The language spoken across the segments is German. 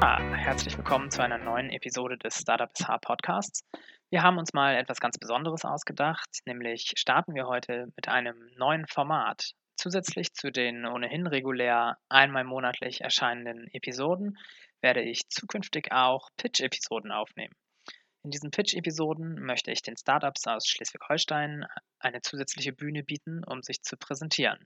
Ja, herzlich willkommen zu einer neuen Episode des Startup SH Podcasts. Wir haben uns mal etwas ganz Besonderes ausgedacht, nämlich starten wir heute mit einem neuen Format. Zusätzlich zu den ohnehin regulär einmal monatlich erscheinenden Episoden werde ich zukünftig auch Pitch-Episoden aufnehmen. In diesen Pitch-Episoden möchte ich den Startups aus Schleswig-Holstein eine zusätzliche Bühne bieten, um sich zu präsentieren.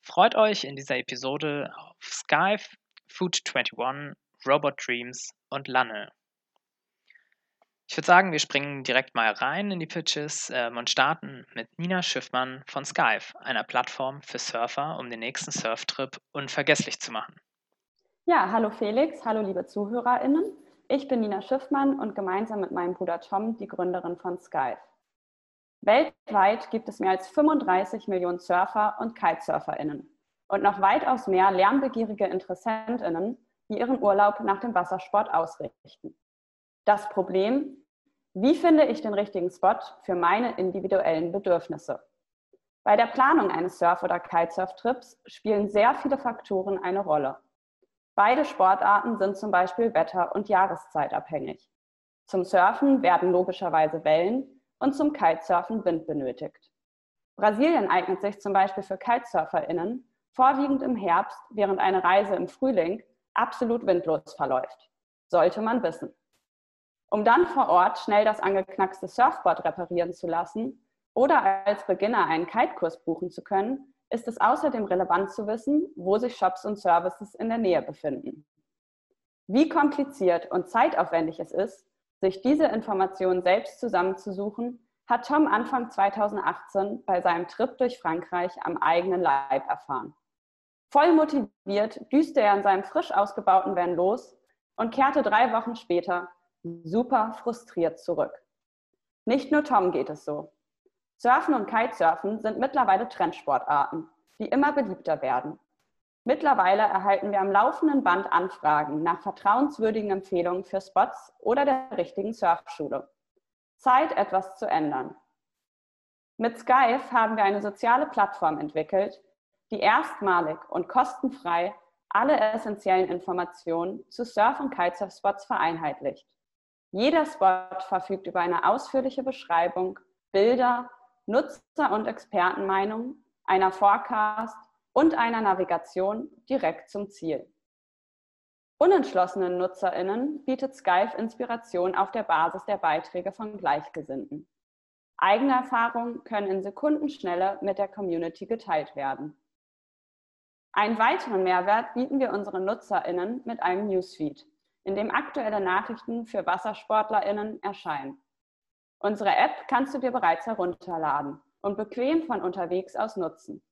Freut euch in dieser Episode auf Skype, Food21, Robot Dreams und Lanne. Ich würde sagen, wir springen direkt mal rein in die Pitches ähm, und starten mit Nina Schiffmann von Skype, einer Plattform für Surfer, um den nächsten Surftrip unvergesslich zu machen. Ja, hallo Felix, hallo liebe ZuhörerInnen. Ich bin Nina Schiffmann und gemeinsam mit meinem Bruder Tom die Gründerin von Skype. Weltweit gibt es mehr als 35 Millionen Surfer und KitesurferInnen und noch weitaus mehr lernbegierige InteressentInnen, die ihren Urlaub nach dem Wassersport ausrichten. Das Problem, wie finde ich den richtigen Spot für meine individuellen Bedürfnisse? Bei der Planung eines Surf- oder Kitesurf-Trips spielen sehr viele Faktoren eine Rolle. Beide Sportarten sind zum Beispiel wetter- und jahreszeitabhängig. Zum Surfen werden logischerweise Wellen und zum Kitesurfen Wind benötigt. Brasilien eignet sich zum Beispiel für KitesurferInnen vorwiegend im Herbst, während eine Reise im Frühling absolut windlos verläuft. Sollte man wissen. Um dann vor Ort schnell das angeknackste Surfboard reparieren zu lassen oder als Beginner einen Kitekurs buchen zu können, ist es außerdem relevant zu wissen, wo sich Shops und Services in der Nähe befinden. Wie kompliziert und zeitaufwendig es ist, sich diese Informationen selbst zusammenzusuchen, hat Tom Anfang 2018 bei seinem Trip durch Frankreich am eigenen Leib erfahren. Voll motiviert düste er in seinem frisch ausgebauten Van los und kehrte drei Wochen später super frustriert zurück. Nicht nur Tom geht es so. Surfen und Kitesurfen sind mittlerweile Trendsportarten, die immer beliebter werden. Mittlerweile erhalten wir am laufenden Band Anfragen nach vertrauenswürdigen Empfehlungen für Spots oder der richtigen Surfschule. Zeit, etwas zu ändern. Mit Skype haben wir eine soziale Plattform entwickelt, die erstmalig und kostenfrei alle essentiellen Informationen zu Surf- und Kitesurf-Spots vereinheitlicht. Jeder Spot verfügt über eine ausführliche Beschreibung, Bilder Nutzer- und Expertenmeinung, einer Forecast und einer Navigation direkt zum Ziel. Unentschlossenen NutzerInnen bietet Skype Inspiration auf der Basis der Beiträge von Gleichgesinnten. Eigene Erfahrungen können in Sekundenschnelle mit der Community geteilt werden. Einen weiteren Mehrwert bieten wir unseren NutzerInnen mit einem Newsfeed, in dem aktuelle Nachrichten für WassersportlerInnen erscheinen. Unsere App kannst du dir bereits herunterladen und bequem von unterwegs aus nutzen.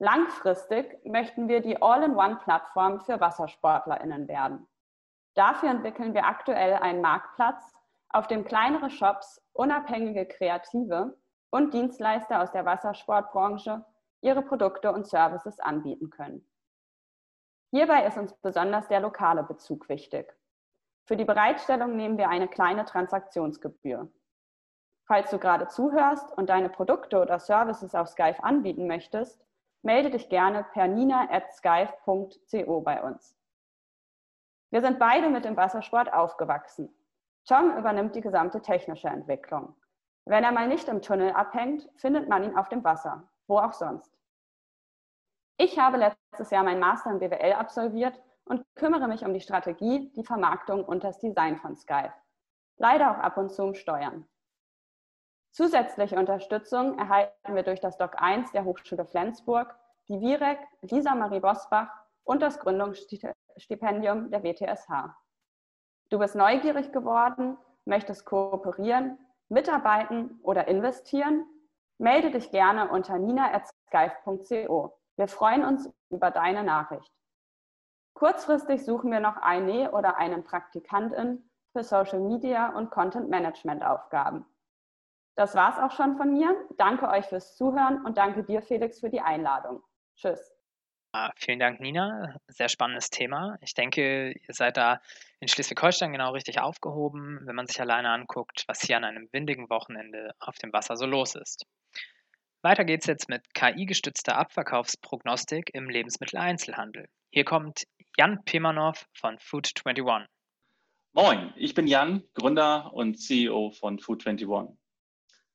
Langfristig möchten wir die All-in-One-Plattform für WassersportlerInnen werden. Dafür entwickeln wir aktuell einen Marktplatz, auf dem kleinere Shops, unabhängige Kreative und Dienstleister aus der Wassersportbranche ihre Produkte und Services anbieten können. Hierbei ist uns besonders der lokale Bezug wichtig. Für die Bereitstellung nehmen wir eine kleine Transaktionsgebühr. Falls du gerade zuhörst und deine Produkte oder Services auf Skype anbieten möchtest, melde dich gerne per nina.skype.co bei uns. Wir sind beide mit dem Wassersport aufgewachsen. Tom übernimmt die gesamte technische Entwicklung. Wenn er mal nicht im Tunnel abhängt, findet man ihn auf dem Wasser, wo auch sonst. Ich habe letztes Jahr mein Master in BWL absolviert und kümmere mich um die Strategie, die Vermarktung und das Design von Skype. Leider auch ab und zu um Steuern. Zusätzliche Unterstützung erhalten wir durch das Doc 1 der Hochschule Flensburg, die VIREC, Lisa Marie Bosbach und das Gründungsstipendium der WTSH. Du bist neugierig geworden, möchtest kooperieren, mitarbeiten oder investieren? Melde dich gerne unter nina.skype.co. Wir freuen uns über deine Nachricht. Kurzfristig suchen wir noch eine oder einen Praktikantin für Social Media und Content Management Aufgaben. Das war's auch schon von mir. Danke euch fürs Zuhören und danke dir, Felix, für die Einladung. Tschüss. Ah, vielen Dank, Nina. Sehr spannendes Thema. Ich denke, ihr seid da in Schleswig-Holstein genau richtig aufgehoben, wenn man sich alleine anguckt, was hier an einem windigen Wochenende auf dem Wasser so los ist. Weiter geht's jetzt mit KI-gestützter Abverkaufsprognostik im Lebensmitteleinzelhandel. Hier kommt Jan Pimanov von Food21. Moin, ich bin Jan, Gründer und CEO von Food21.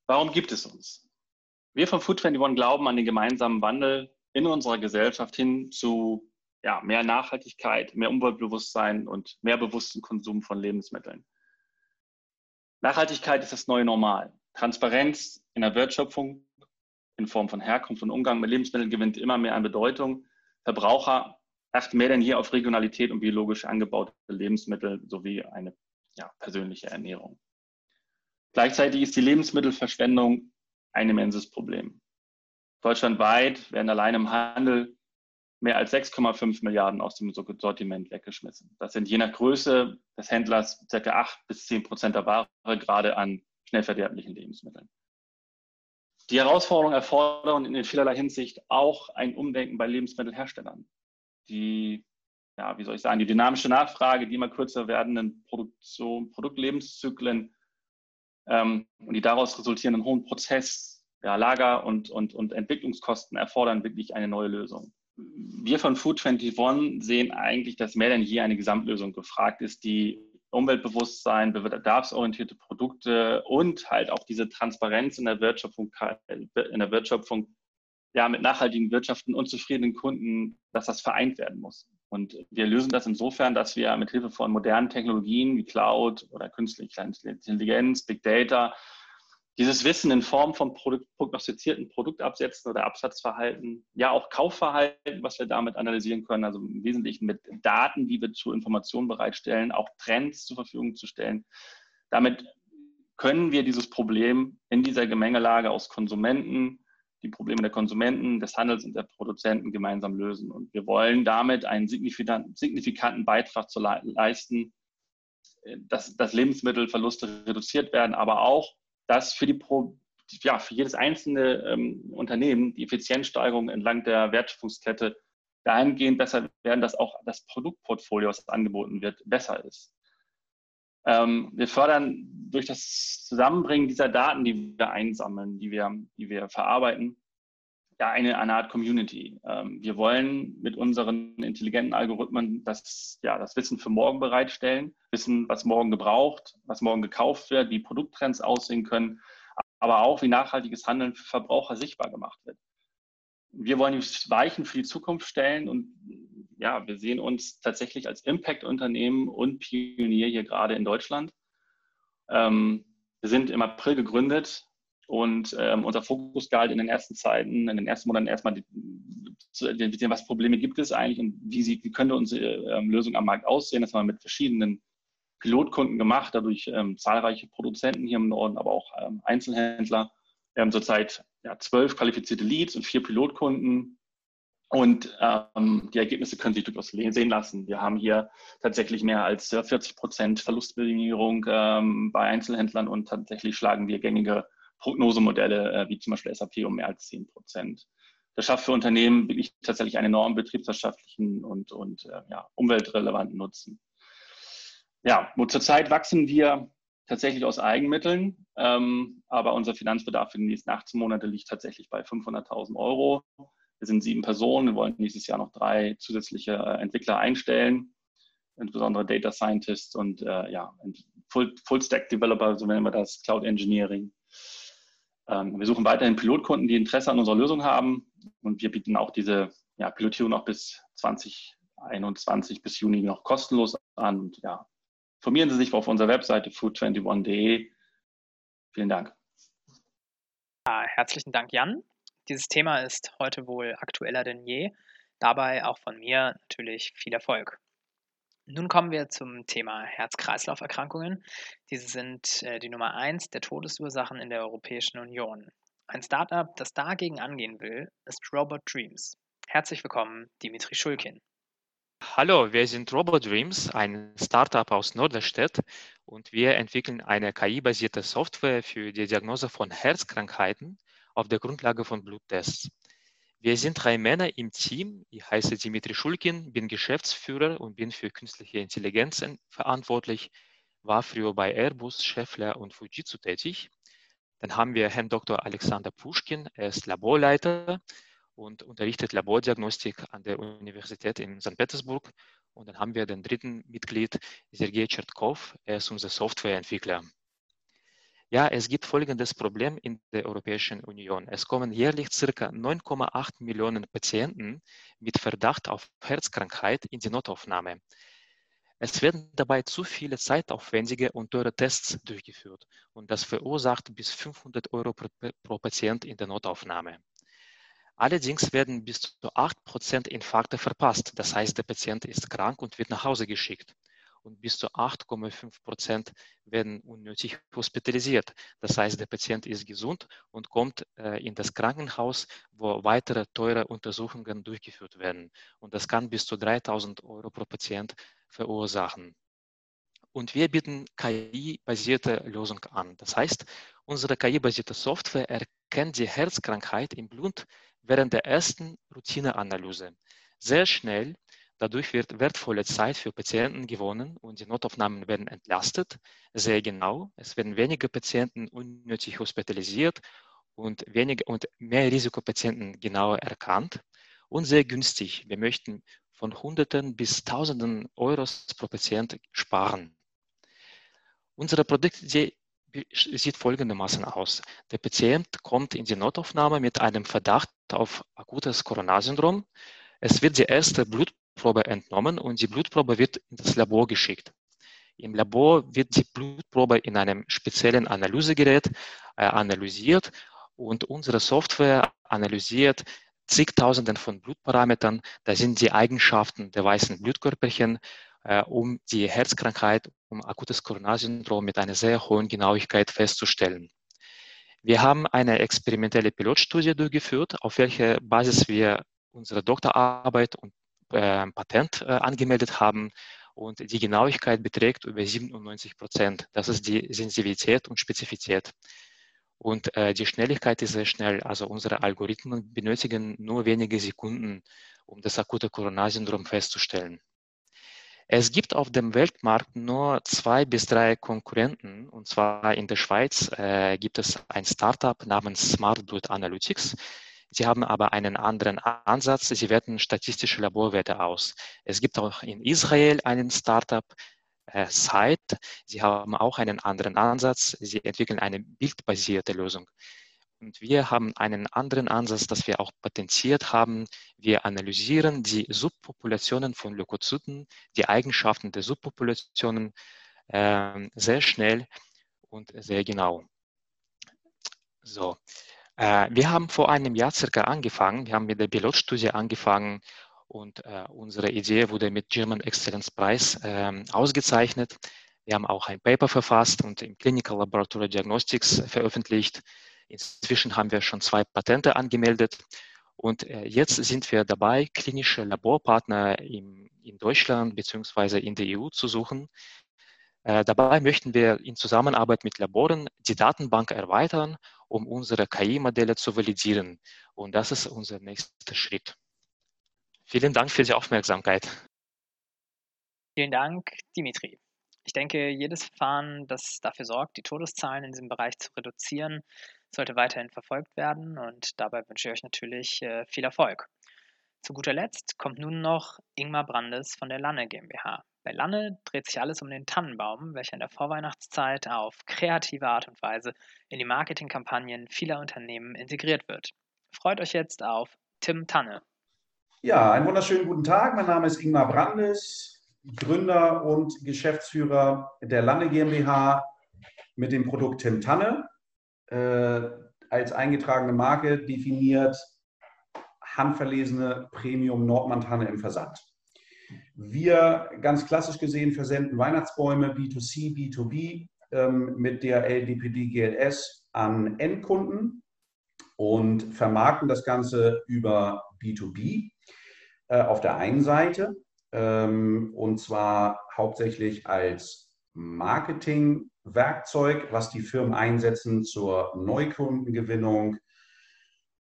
Warum gibt es uns? Wir von Food21 glauben an den gemeinsamen Wandel in unserer Gesellschaft hin zu ja, mehr Nachhaltigkeit, mehr Umweltbewusstsein und mehr bewussten Konsum von Lebensmitteln. Nachhaltigkeit ist das neue Normal. Transparenz in der Wertschöpfung in Form von Herkunft und Umgang mit Lebensmitteln gewinnt immer mehr an Bedeutung. Verbraucher achten mehr denn je auf Regionalität und biologisch angebaute Lebensmittel sowie eine ja, persönliche Ernährung. Gleichzeitig ist die Lebensmittelverschwendung ein immenses Problem. Deutschlandweit werden allein im Handel mehr als 6,5 Milliarden aus dem Sortiment weggeschmissen. Das sind je nach Größe des Händlers ca. 8 bis 10 Prozent der Ware, gerade an schnell verderblichen Lebensmitteln. Die Herausforderungen erfordern in vielerlei Hinsicht auch ein Umdenken bei Lebensmittelherstellern. Die, ja, wie soll ich sagen, die dynamische Nachfrage, die immer kürzer werdenden Produktion, Produktlebenszyklen ähm, und die daraus resultierenden hohen Prozess, ja, Lager- und, und, und Entwicklungskosten erfordern wirklich eine neue Lösung wir von Food21 sehen eigentlich, dass mehr denn je eine Gesamtlösung gefragt ist, die Umweltbewusstsein, bedarfsorientierte Produkte und halt auch diese Transparenz in der Wertschöpfung, in der Wertschöpfung ja, mit nachhaltigen Wirtschaften und zufriedenen Kunden, dass das vereint werden muss. Und wir lösen das insofern, dass wir mit Hilfe von modernen Technologien wie Cloud oder künstliche Intelligenz, Big Data dieses Wissen in Form von Produkt, prognostizierten Produktabsätzen oder Absatzverhalten, ja auch Kaufverhalten, was wir damit analysieren können, also im Wesentlichen mit Daten, die wir zur Information bereitstellen, auch Trends zur Verfügung zu stellen. Damit können wir dieses Problem in dieser Gemengelage aus Konsumenten, die Probleme der Konsumenten, des Handels und der Produzenten gemeinsam lösen. Und wir wollen damit einen signifikanten Beitrag zu leisten, dass, dass Lebensmittelverluste reduziert werden, aber auch dass für, die Pro, ja, für jedes einzelne ähm, Unternehmen die Effizienzsteigerung entlang der Wertschöpfungskette dahingehend besser werden, dass auch das Produktportfolio, was angeboten wird, besser ist. Ähm, wir fördern durch das Zusammenbringen dieser Daten, die wir einsammeln, die wir, die wir verarbeiten, ja eine, eine Art Community. Ähm, wir wollen mit unseren intelligenten Algorithmen das, ja, das Wissen für morgen bereitstellen, wissen, was morgen gebraucht, was morgen gekauft wird, wie Produkttrends aussehen können, aber auch wie nachhaltiges Handeln für Verbraucher sichtbar gemacht wird. Wir wollen die Weichen für die Zukunft stellen und ja, wir sehen uns tatsächlich als Impact-Unternehmen und Pionier hier gerade in Deutschland. Ähm, wir sind im April gegründet, und ähm, unser Fokus galt in den ersten Zeiten, in den ersten Monaten erstmal die, zu identifizieren, was Probleme gibt es eigentlich und wie, sie, wie könnte unsere ähm, Lösung am Markt aussehen. Das haben wir mit verschiedenen Pilotkunden gemacht, dadurch ähm, zahlreiche Produzenten hier im Norden, aber auch ähm, Einzelhändler. Wir haben zurzeit ja, zwölf qualifizierte Leads und vier Pilotkunden. Und ähm, die Ergebnisse können sich durchaus sehen lassen. Wir haben hier tatsächlich mehr als 40 Prozent Verlustminimierung ähm, bei Einzelhändlern und tatsächlich schlagen wir gängige Prognosemodelle äh, wie zum Beispiel SAP um mehr als 10 Prozent. Das schafft für Unternehmen wirklich tatsächlich einen enormen betriebswirtschaftlichen und, und äh, ja, umweltrelevanten Nutzen. Ja, zurzeit wachsen wir tatsächlich aus Eigenmitteln, ähm, aber unser Finanzbedarf für die nächsten 18 Monate liegt tatsächlich bei 500.000 Euro. Wir sind sieben Personen, wir wollen nächstes Jahr noch drei zusätzliche äh, Entwickler einstellen, insbesondere Data Scientists und äh, ja, Full, Full Stack Developer, so nennen wir das, Cloud Engineering. Ähm, wir suchen weiterhin Pilotkunden, die Interesse an unserer Lösung haben und wir bieten auch diese ja, Pilotierung noch bis 2021 bis Juni noch kostenlos an. Und ja, informieren Sie sich auf unserer Webseite food21.de. Vielen Dank. Ja, herzlichen Dank, Jan. Dieses Thema ist heute wohl aktueller denn je. Dabei auch von mir natürlich viel Erfolg. Nun kommen wir zum Thema Herz-Kreislauf-Erkrankungen. Diese sind äh, die Nummer eins der Todesursachen in der Europäischen Union. Ein Startup, das dagegen angehen will, ist Robot Dreams. Herzlich willkommen, Dimitri Schulkin. Hallo, wir sind Robot Dreams, ein Startup aus Norderstedt und wir entwickeln eine KI-basierte Software für die Diagnose von Herzkrankheiten auf der Grundlage von Bluttests. Wir sind drei Männer im Team. Ich heiße Dimitri Schulkin, bin Geschäftsführer und bin für künstliche Intelligenz verantwortlich, war früher bei Airbus, Scheffler und Fujitsu tätig. Dann haben wir Herrn Dr. Alexander Puschkin, er ist Laborleiter und unterrichtet Labordiagnostik an der Universität in St. Petersburg Und dann haben wir den dritten Mitglied, Sergei Chertkov, er ist unser Softwareentwickler. Ja, es gibt folgendes Problem in der Europäischen Union. Es kommen jährlich circa 9,8 Millionen Patienten mit Verdacht auf Herzkrankheit in die Notaufnahme. Es werden dabei zu viele zeitaufwendige und teure Tests durchgeführt und das verursacht bis 500 Euro pro, pro Patient in der Notaufnahme. Allerdings werden bis zu 8% Infarkte verpasst. Das heißt, der Patient ist krank und wird nach Hause geschickt. Und bis zu 8,5% werden unnötig hospitalisiert. Das heißt, der Patient ist gesund und kommt äh, in das Krankenhaus, wo weitere teure Untersuchungen durchgeführt werden. Und das kann bis zu 3000 Euro pro Patient verursachen. Und wir bieten KI-basierte Lösung an. Das heißt, unsere KI-basierte Software erkennt die Herzkrankheit im Blut während der ersten Routineanalyse sehr schnell. Dadurch wird wertvolle Zeit für Patienten gewonnen und die Notaufnahmen werden entlastet, sehr genau. Es werden weniger Patienten unnötig hospitalisiert und, weniger, und mehr Risikopatienten genauer erkannt und sehr günstig. Wir möchten von Hunderten bis Tausenden Euros pro Patient sparen. Unsere Produktidee sieht folgendermaßen aus. Der Patient kommt in die Notaufnahme mit einem Verdacht auf akutes Coronarsyndrom. Es wird die erste Blutprobe entnommen und die Blutprobe wird in das Labor geschickt. Im Labor wird die Blutprobe in einem speziellen Analysegerät äh, analysiert und unsere Software analysiert zigtausenden von Blutparametern. Da sind die Eigenschaften der weißen Blutkörperchen, äh, um die Herzkrankheit, um akutes Coronarsyndrom mit einer sehr hohen Genauigkeit festzustellen. Wir haben eine experimentelle Pilotstudie durchgeführt, auf welcher Basis wir unsere Doktorarbeit und äh, Patent äh, angemeldet haben. Und die Genauigkeit beträgt über 97 Prozent. Das ist die Sensibilität und Spezifität. Und äh, die Schnelligkeit ist sehr schnell. Also unsere Algorithmen benötigen nur wenige Sekunden, um das akute Coronarsyndrom festzustellen. Es gibt auf dem Weltmarkt nur zwei bis drei Konkurrenten. Und zwar in der Schweiz äh, gibt es ein Startup namens Smart Blood Analytics. Sie haben aber einen anderen Ansatz. Sie werten statistische Laborwerte aus. Es gibt auch in Israel einen Startup, äh, Site. Sie haben auch einen anderen Ansatz. Sie entwickeln eine bildbasierte Lösung. Und wir haben einen anderen Ansatz, das wir auch potenziert haben. Wir analysieren die Subpopulationen von Leukozyten, die Eigenschaften der Subpopulationen äh, sehr schnell und sehr genau. So, wir haben vor einem Jahr circa angefangen. Wir haben mit der Pilotstudie angefangen und äh, unsere Idee wurde mit German Excellence Prize äh, ausgezeichnet. Wir haben auch ein Paper verfasst und im Clinical Laboratory Diagnostics veröffentlicht. Inzwischen haben wir schon zwei Patente angemeldet. Und äh, jetzt sind wir dabei, klinische Laborpartner im, in Deutschland bzw. in der EU zu suchen. Äh, dabei möchten wir in Zusammenarbeit mit Laboren die Datenbank erweitern, um unsere KI-Modelle zu validieren. Und das ist unser nächster Schritt. Vielen Dank für die Aufmerksamkeit. Vielen Dank, Dimitri. Ich denke, jedes Verfahren, das dafür sorgt, die Todeszahlen in diesem Bereich zu reduzieren, sollte weiterhin verfolgt werden und dabei wünsche ich euch natürlich äh, viel Erfolg. Zu guter Letzt kommt nun noch Ingmar Brandes von der Lanne GmbH. Bei Lanne dreht sich alles um den Tannenbaum, welcher in der Vorweihnachtszeit auf kreative Art und Weise in die Marketingkampagnen vieler Unternehmen integriert wird. Freut euch jetzt auf Tim Tanne. Ja, einen wunderschönen guten Tag. Mein Name ist Ingmar Brandes, Gründer und Geschäftsführer der Lande GmbH mit dem Produkt Tim Tanne. Äh, als eingetragene Marke definiert handverlesene Premium Nordmann-Tanne im Versand. Wir, ganz klassisch gesehen, versenden Weihnachtsbäume B2C, B2B ähm, mit DHL, DPD, GLS an Endkunden und vermarkten das Ganze über B2B äh, auf der einen Seite ähm, und zwar hauptsächlich als Marketingwerkzeug, was die Firmen einsetzen zur Neukundengewinnung,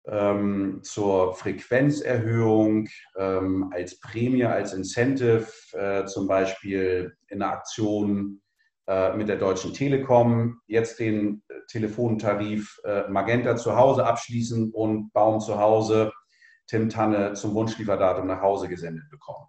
ähm, zur Frequenzerhöhung, ähm, als Prämie, als Incentive, äh, zum Beispiel in der Aktion äh, mit der Deutschen Telekom, jetzt den Telefontarif äh, Magenta zu Hause abschließen und Baum zu Hause Tim Tanne zum Wunschlieferdatum nach Hause gesendet bekommen.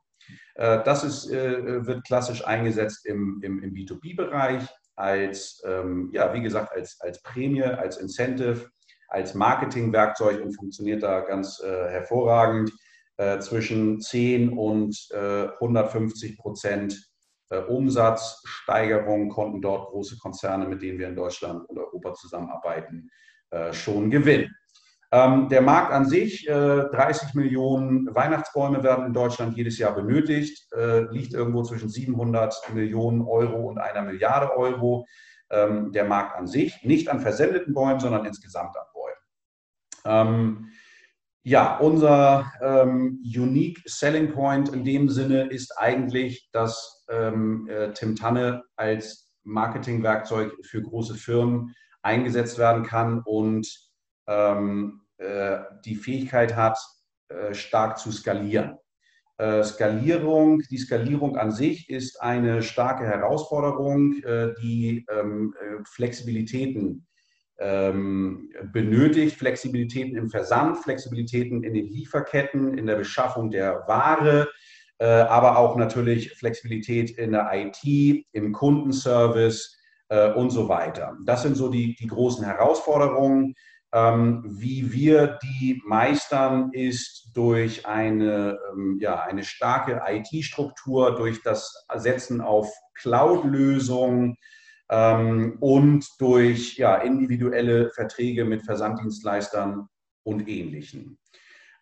Äh, das ist, äh, wird klassisch eingesetzt im, im, im B2B-Bereich als, ähm, ja, wie gesagt, als, als Prämie, als Incentive, als Marketingwerkzeug und funktioniert da ganz äh, hervorragend. Äh, zwischen 10 und äh, 150 Prozent äh, Umsatzsteigerung konnten dort große Konzerne, mit denen wir in Deutschland und Europa zusammenarbeiten, äh, schon gewinnen. Ähm, der Markt an sich, 30 Millionen Weihnachtsbäume werden in Deutschland jedes Jahr benötigt, liegt irgendwo zwischen 700 Millionen Euro und einer Milliarde Euro. Ähm, der Markt an sich, nicht an versendeten Bäumen, sondern insgesamt an. Ähm, ja, unser ähm, Unique Selling Point in dem Sinne ist eigentlich, dass ähm, äh, Tim Tanne als Marketingwerkzeug für große Firmen eingesetzt werden kann und ähm, äh, die Fähigkeit hat, äh, stark zu skalieren. Äh, Skalierung, die Skalierung an sich ist eine starke Herausforderung, äh, die ähm, äh, Flexibilitäten ähm, benötigt, Flexibilitäten im Versand, Flexibilitäten in den Lieferketten, in der Beschaffung der Ware, äh, aber auch natürlich Flexibilität in der IT, im Kundenservice äh, und so weiter. Das sind so die, die großen Herausforderungen. Ähm, wie wir die meistern, ist durch eine, ähm, ja, eine starke IT-Struktur, durch das Setzen auf Cloud-Lösungen, ähm, und durch ja, individuelle Verträge mit Versanddienstleistern und Ähnlichen.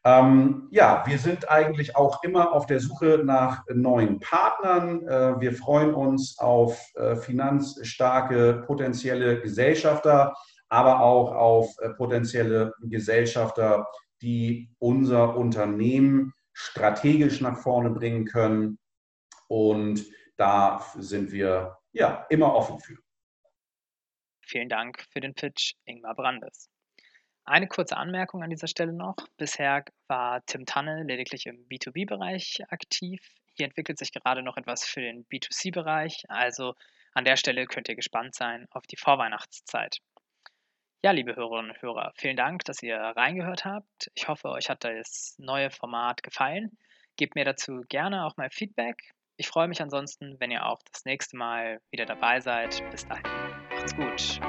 Ähm, ja, wir sind eigentlich auch immer auf der Suche nach neuen Partnern. Äh, wir freuen uns auf äh, finanzstarke potenzielle Gesellschafter, aber auch auf äh, potenzielle Gesellschafter, die unser Unternehmen strategisch nach vorne bringen können. Und da sind wir ja, immer offen für. Vielen Dank für den Pitch, Ingmar Brandes. Eine kurze Anmerkung an dieser Stelle noch. Bisher war Tim Tanne lediglich im B2B-Bereich aktiv. Hier entwickelt sich gerade noch etwas für den B2C-Bereich. Also an der Stelle könnt ihr gespannt sein auf die Vorweihnachtszeit. Ja, liebe Hörerinnen und Hörer, vielen Dank, dass ihr reingehört habt. Ich hoffe, euch hat das neue Format gefallen. Gebt mir dazu gerne auch mal Feedback. Ich freue mich ansonsten, wenn ihr auch das nächste Mal wieder dabei seid. Bis dahin, macht's gut.